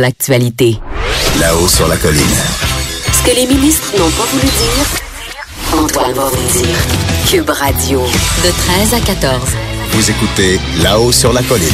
L'actualité. Là-haut sur la colline. Ce que les ministres n'ont pas voulu dire, Antoine va vous dire. Cube Radio. De 13 à 14. Vous écoutez Là-haut sur la colline.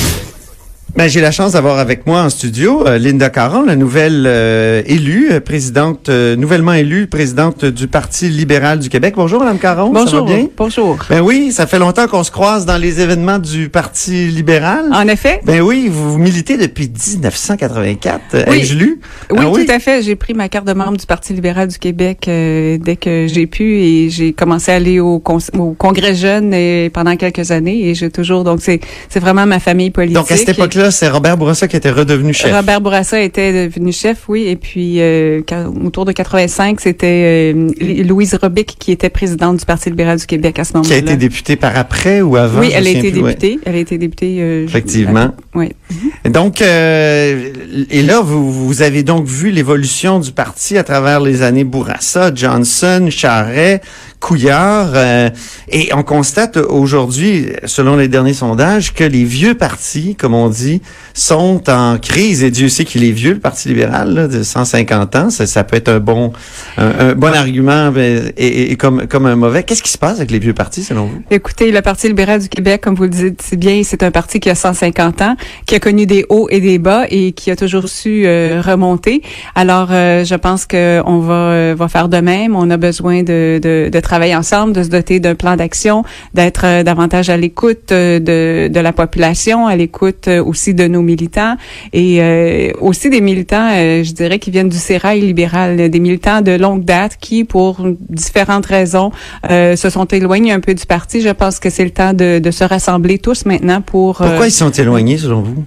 Ben, j'ai la chance d'avoir avec moi en studio euh, Linda Caron, la nouvelle euh, élue, euh, présidente, euh, nouvellement élue présidente du Parti libéral du Québec. Bonjour, Madame Caron. Bonjour. Ça va bien? Bonjour. Ben oui, ça fait longtemps qu'on se croise dans les événements du Parti libéral. En effet. Ben oui, vous militez depuis 1984. euh, Oui. Ai-je lu? Oui, Ah tout à fait. J'ai pris ma carte de membre du Parti libéral du Québec dès que j'ai pu et j'ai commencé à aller au, congrès jeune pendant quelques années et j'ai toujours donc c'est c'est vraiment ma famille politique. Donc à cette époque-là, c'est Robert Bourassa qui était redevenu chef. Robert Bourassa était devenu chef, oui, et puis euh, quand- autour de 85, c'était euh, Louise Robic qui était présidente du Parti libéral du Québec à ce Qui a moment-là. été députée par après ou avant? Oui, elle a été ouais. députée. Elle a été députée. euh, Effectivement. Oui. Et Donc, et là, vous, vous avez donc vu l'évolution du parti à travers les années Bourassa, Johnson, Charret, Couillard, euh, et on constate aujourd'hui, selon les derniers sondages, que les vieux partis, comme on dit, sont en crise. Et Dieu sait qu'il est vieux, le Parti libéral, là, de 150 ans. Ça, ça peut être un bon, un, un bon argument mais- et, et- comme, comme un mauvais. Qu'est-ce qui se passe avec les vieux partis, selon vous? Écoutez, le Parti libéral du Québec, comme vous le dites bien, c'est un parti qui a 150 ans, qui a connu des hauts et des bas et qui a toujours su euh, remonter. Alors, euh, je pense qu'on va, euh, va faire de même. On a besoin de, de, de travailler ensemble, de se doter d'un plan d'action, d'être euh, davantage à l'écoute euh, de, de la population, à l'écoute euh, aussi de nos militants et aussi des militants, je dirais, qui viennent du sérail libéral, des militants de longue date qui, pour différentes raisons, se sont éloignés un peu du parti. Je pense que c'est le temps de, de se rassembler tous maintenant pour. Pourquoi ils sont éloignés, selon vous?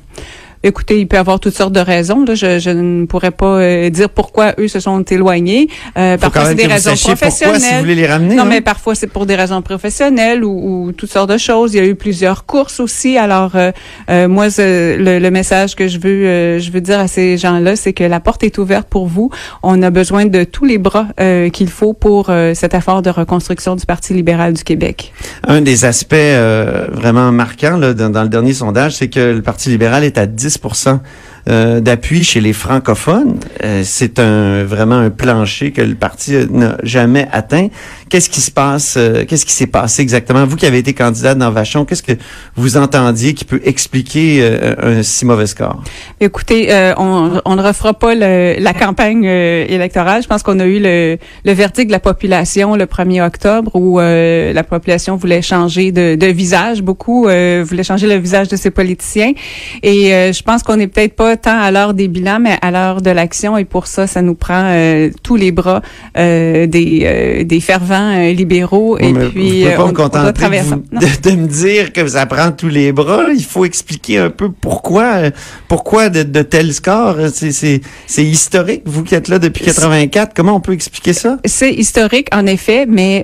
Écoutez, il peut y avoir toutes sortes de raisons. Là. Je, je ne pourrais pas euh, dire pourquoi eux se sont éloignés. Euh, parfois, c'est des raisons sachiez pourquoi, si vous professionnelles. voulez les ramener. Non, hein? mais parfois c'est pour des raisons professionnelles ou, ou toutes sortes de choses. Il y a eu plusieurs courses aussi. Alors euh, euh, moi, le, le message que je veux, euh, je veux dire à ces gens-là, c'est que la porte est ouverte pour vous. On a besoin de tous les bras euh, qu'il faut pour euh, cet effort de reconstruction du Parti libéral du Québec. Un des aspects euh, vraiment marquants là, dans, dans le dernier sondage, c'est que le Parti libéral est à 10 10 euh, d'appui chez les francophones. Euh, c'est un vraiment un plancher que le parti n'a jamais atteint. Qu'est-ce qui se passe euh, Qu'est-ce qui s'est passé exactement? Vous qui avez été candidate dans Vachon, qu'est-ce que vous entendiez qui peut expliquer euh, un si mauvais score? Écoutez, euh, on, on ne refera pas le- la campagne électorale. Je pense qu'on a eu le, le verdict de la population le 1er octobre où la population voulait changer de, de visage. Beaucoup voulaient changer le visage de ses politiciens. Et je pense qu'on n'est peut-être pas tant à l'heure des bilans, mais à l'heure de l'action. Et pour ça, ça nous prend euh, tous les bras euh, des, euh, des fervents libéraux. Oui, et puis, vous pouvez pas on, me on doit contenter travailler de, de- de me dire que ça prend tous les bras. Il faut expliquer un peu pourquoi, pourquoi de, de tels scores. C'est, historique. Vous qui êtes là depuis 84, comment on peut expliquer ça? C'est historique, en effet, mais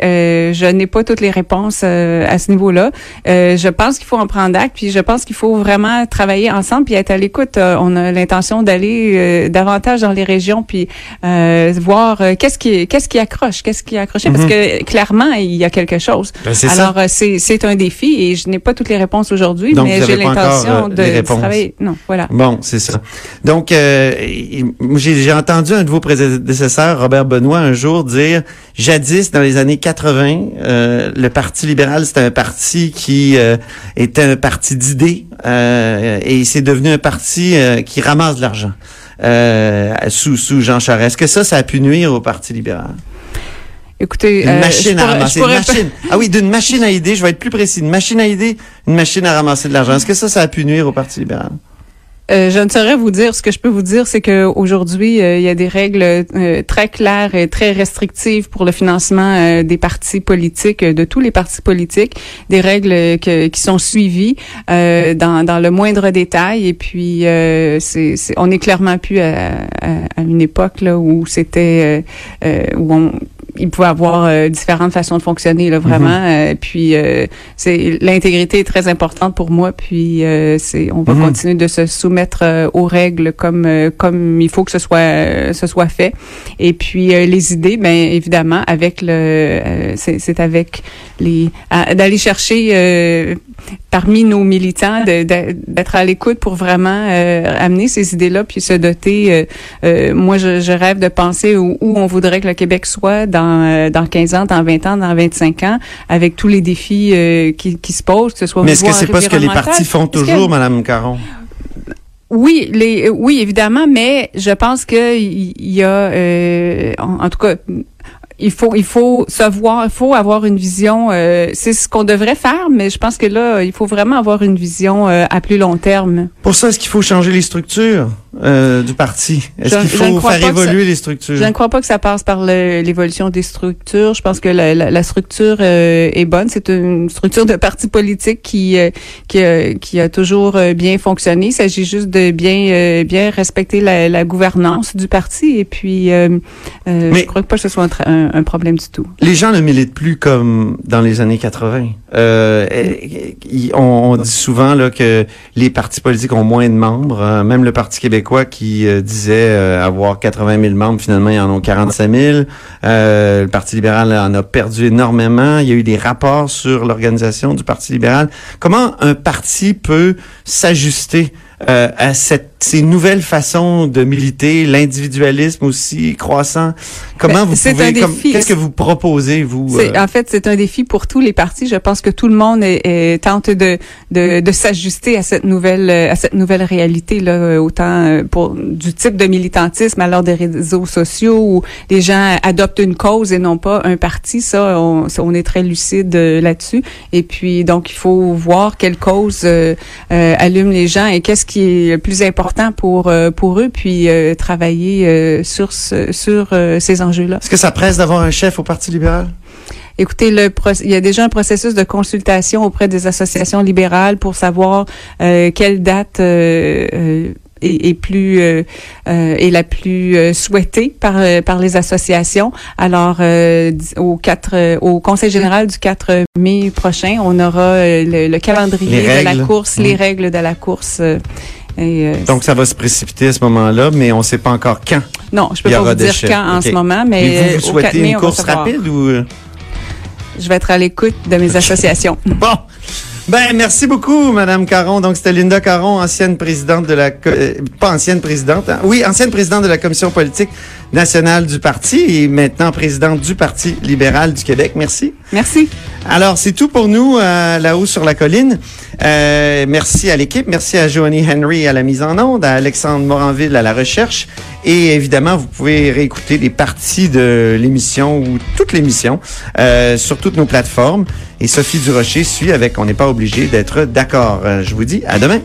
je n'ai pas toutes les réponses à ce niveau-là. Je pense qu'il faut en prendre acte, puis je pense qu'il faut vraiment travailler ensemble, puis être à l'écoute. On a l'intention d'aller euh, davantage dans les régions, puis euh, voir euh, qu'est-ce qui qu'est-ce qui accroche, qu'est-ce qui a accroché, parce que clairement il y a quelque chose. Ben. Alors c'est c'est un défi et je n'ai pas toutes les réponses aujourd'hui, mais j'ai l'intention de, travailler. Non, voilà. Bon, c'est ça. Donc, euh, j'ai, j'ai entendu un de vos prédécesseurs, Robert Benoît, un jour dire, jadis, dans les années 80, euh, le Parti libéral, c'était un parti qui euh, était un parti d'idées euh, et c'est devenu un parti euh, qui ramasse de l'argent euh, sous, sous Jean Charest. Est-ce que ça, ça a pu nuire au Parti libéral? Écoutez, Une euh, machine à ramasser. Une machine. Ah oui, d'une machine à idées, je vais être plus précis. Une machine à idées, une machine à ramasser de l'argent. Est-ce que ça, ça a pu nuire au Parti libéral? Euh, je ne saurais vous dire. Ce que je peux vous dire, c'est que aujourd'hui, euh, il y a des règles euh, très claires et très restrictives pour le financement euh, des partis politiques, euh, de tous les partis politiques, des règles que- qui sont suivies euh, dans, dans le moindre détail. Et puis, c'est, on est clairement plus à, à- à une époque là où c'était où on il pouvait avoir différentes façons de fonctionner là vraiment. Mhm. puis c'est l'intégrité est très importante pour moi. Puis c'est on va mhm. continuer de se soumettre aux règles comme comme il faut que ce soit ce soit fait. Et puis les idées, ben évidemment avec le c'est avec les d'aller chercher parmi nos militants d'être à l'écoute pour vraiment amener ces idées-là puis se doter. moi, je, je, rêve de penser où, où, on voudrait que le Québec soit dans dans 15 ans, dans 20 ans, dans 25 ans, avec tous les défis qui, qui se posent, que ce soit. Mais est-ce que c'est pas ce que les partis font toujours, Madame Caron? Oui, les, oui, évidemment, mais je pense que il y, a, euh, en, tout cas, il faut il faut se voir, il faut avoir une vision. Euh, c'est ce qu'on devrait faire, mais je pense que là, il faut vraiment avoir une vision euh, à plus long terme. Pour ça, est-ce qu'il faut changer les structures? Euh, du parti Est-ce qu'il faut faire évoluer les structures? Je ne crois pas que ça passe par l'évolution des structures. Je pense que la, la, la structure est bonne. C'est une structure de parti politique qui qui, qui, a toujours bien fonctionné. Il s'agit juste de bien bien respecter la, la gouvernance du parti. Et puis, je crois pas que ce soit un un, problème du tout. Les gens ne militent plus comme dans les années 80. Euh, on, dit souvent là que les partis politiques ont moins de membres. Hein. Même le Parti québécois qui euh, disait euh, avoir 80 000 membres, finalement, ils en ont 45 000. Euh, le Parti libéral en a perdu énormément. Il y a eu des rapports sur l'organisation du Parti libéral. Comment un parti peut s'ajuster euh, à cette, ces nouvelles façons de militer, l'individualisme aussi croissant. Comment ben, vous pouvez, qu'est-ce que vous proposez vous euh? En fait, c'est un défi pour tous les partis. Je pense que tout le monde est, tente de de, de s'ajuster à cette nouvelle à cette nouvelle réalité là, autant euh, pour du type de militantisme alors des réseaux sociaux où les gens adoptent une cause et non pas un parti. Ça, on, on est très lucide là-dessus. Et puis donc il faut voir quelle cause allume les gens et qu'est-ce qui est le plus important pour euh, pour eux, puis euh, travailler euh, sur sur ces enjeux-là. Est-ce que ça presse d'avoir un chef au Parti libéral? Écoutez, le il y a déjà un processus de consultation auprès des associations libérales pour savoir quelle date est, plus euh, est la plus souhaitée par par les associations. Alors au 4 au Conseil général du 4 mai prochain, on aura le, calendrier de la course, les mmh. règles de la course euh, Donc, ça va se précipiter à ce moment-là, mais on ne sait pas encore quand. Non, je peux pas vous dire quand en ce moment, mais vous, vous souhaitez une course rapide ou euh? Je vais être à l'écoute de mes associations. Bon. Ben, merci beaucoup, Madame Caron. Donc, c'était Linda Caron, ancienne présidente de la, euh, pas ancienne présidente, hein? oui, ancienne présidente de la commission politique nationale du parti et maintenant présidente du Parti libéral du Québec. Merci. Merci. Alors, c'est tout pour nous euh, là-haut sur la colline. Euh, merci à l'équipe, merci à Joanie Henry à la mise en onde, à Alexandre Moranville à la recherche. Et évidemment, vous pouvez réécouter des parties de l'émission ou toute l'émission euh, sur toutes nos plateformes. Et Sophie Durocher suit avec On n'est pas obligé d'être d'accord. Euh, je vous dis à demain.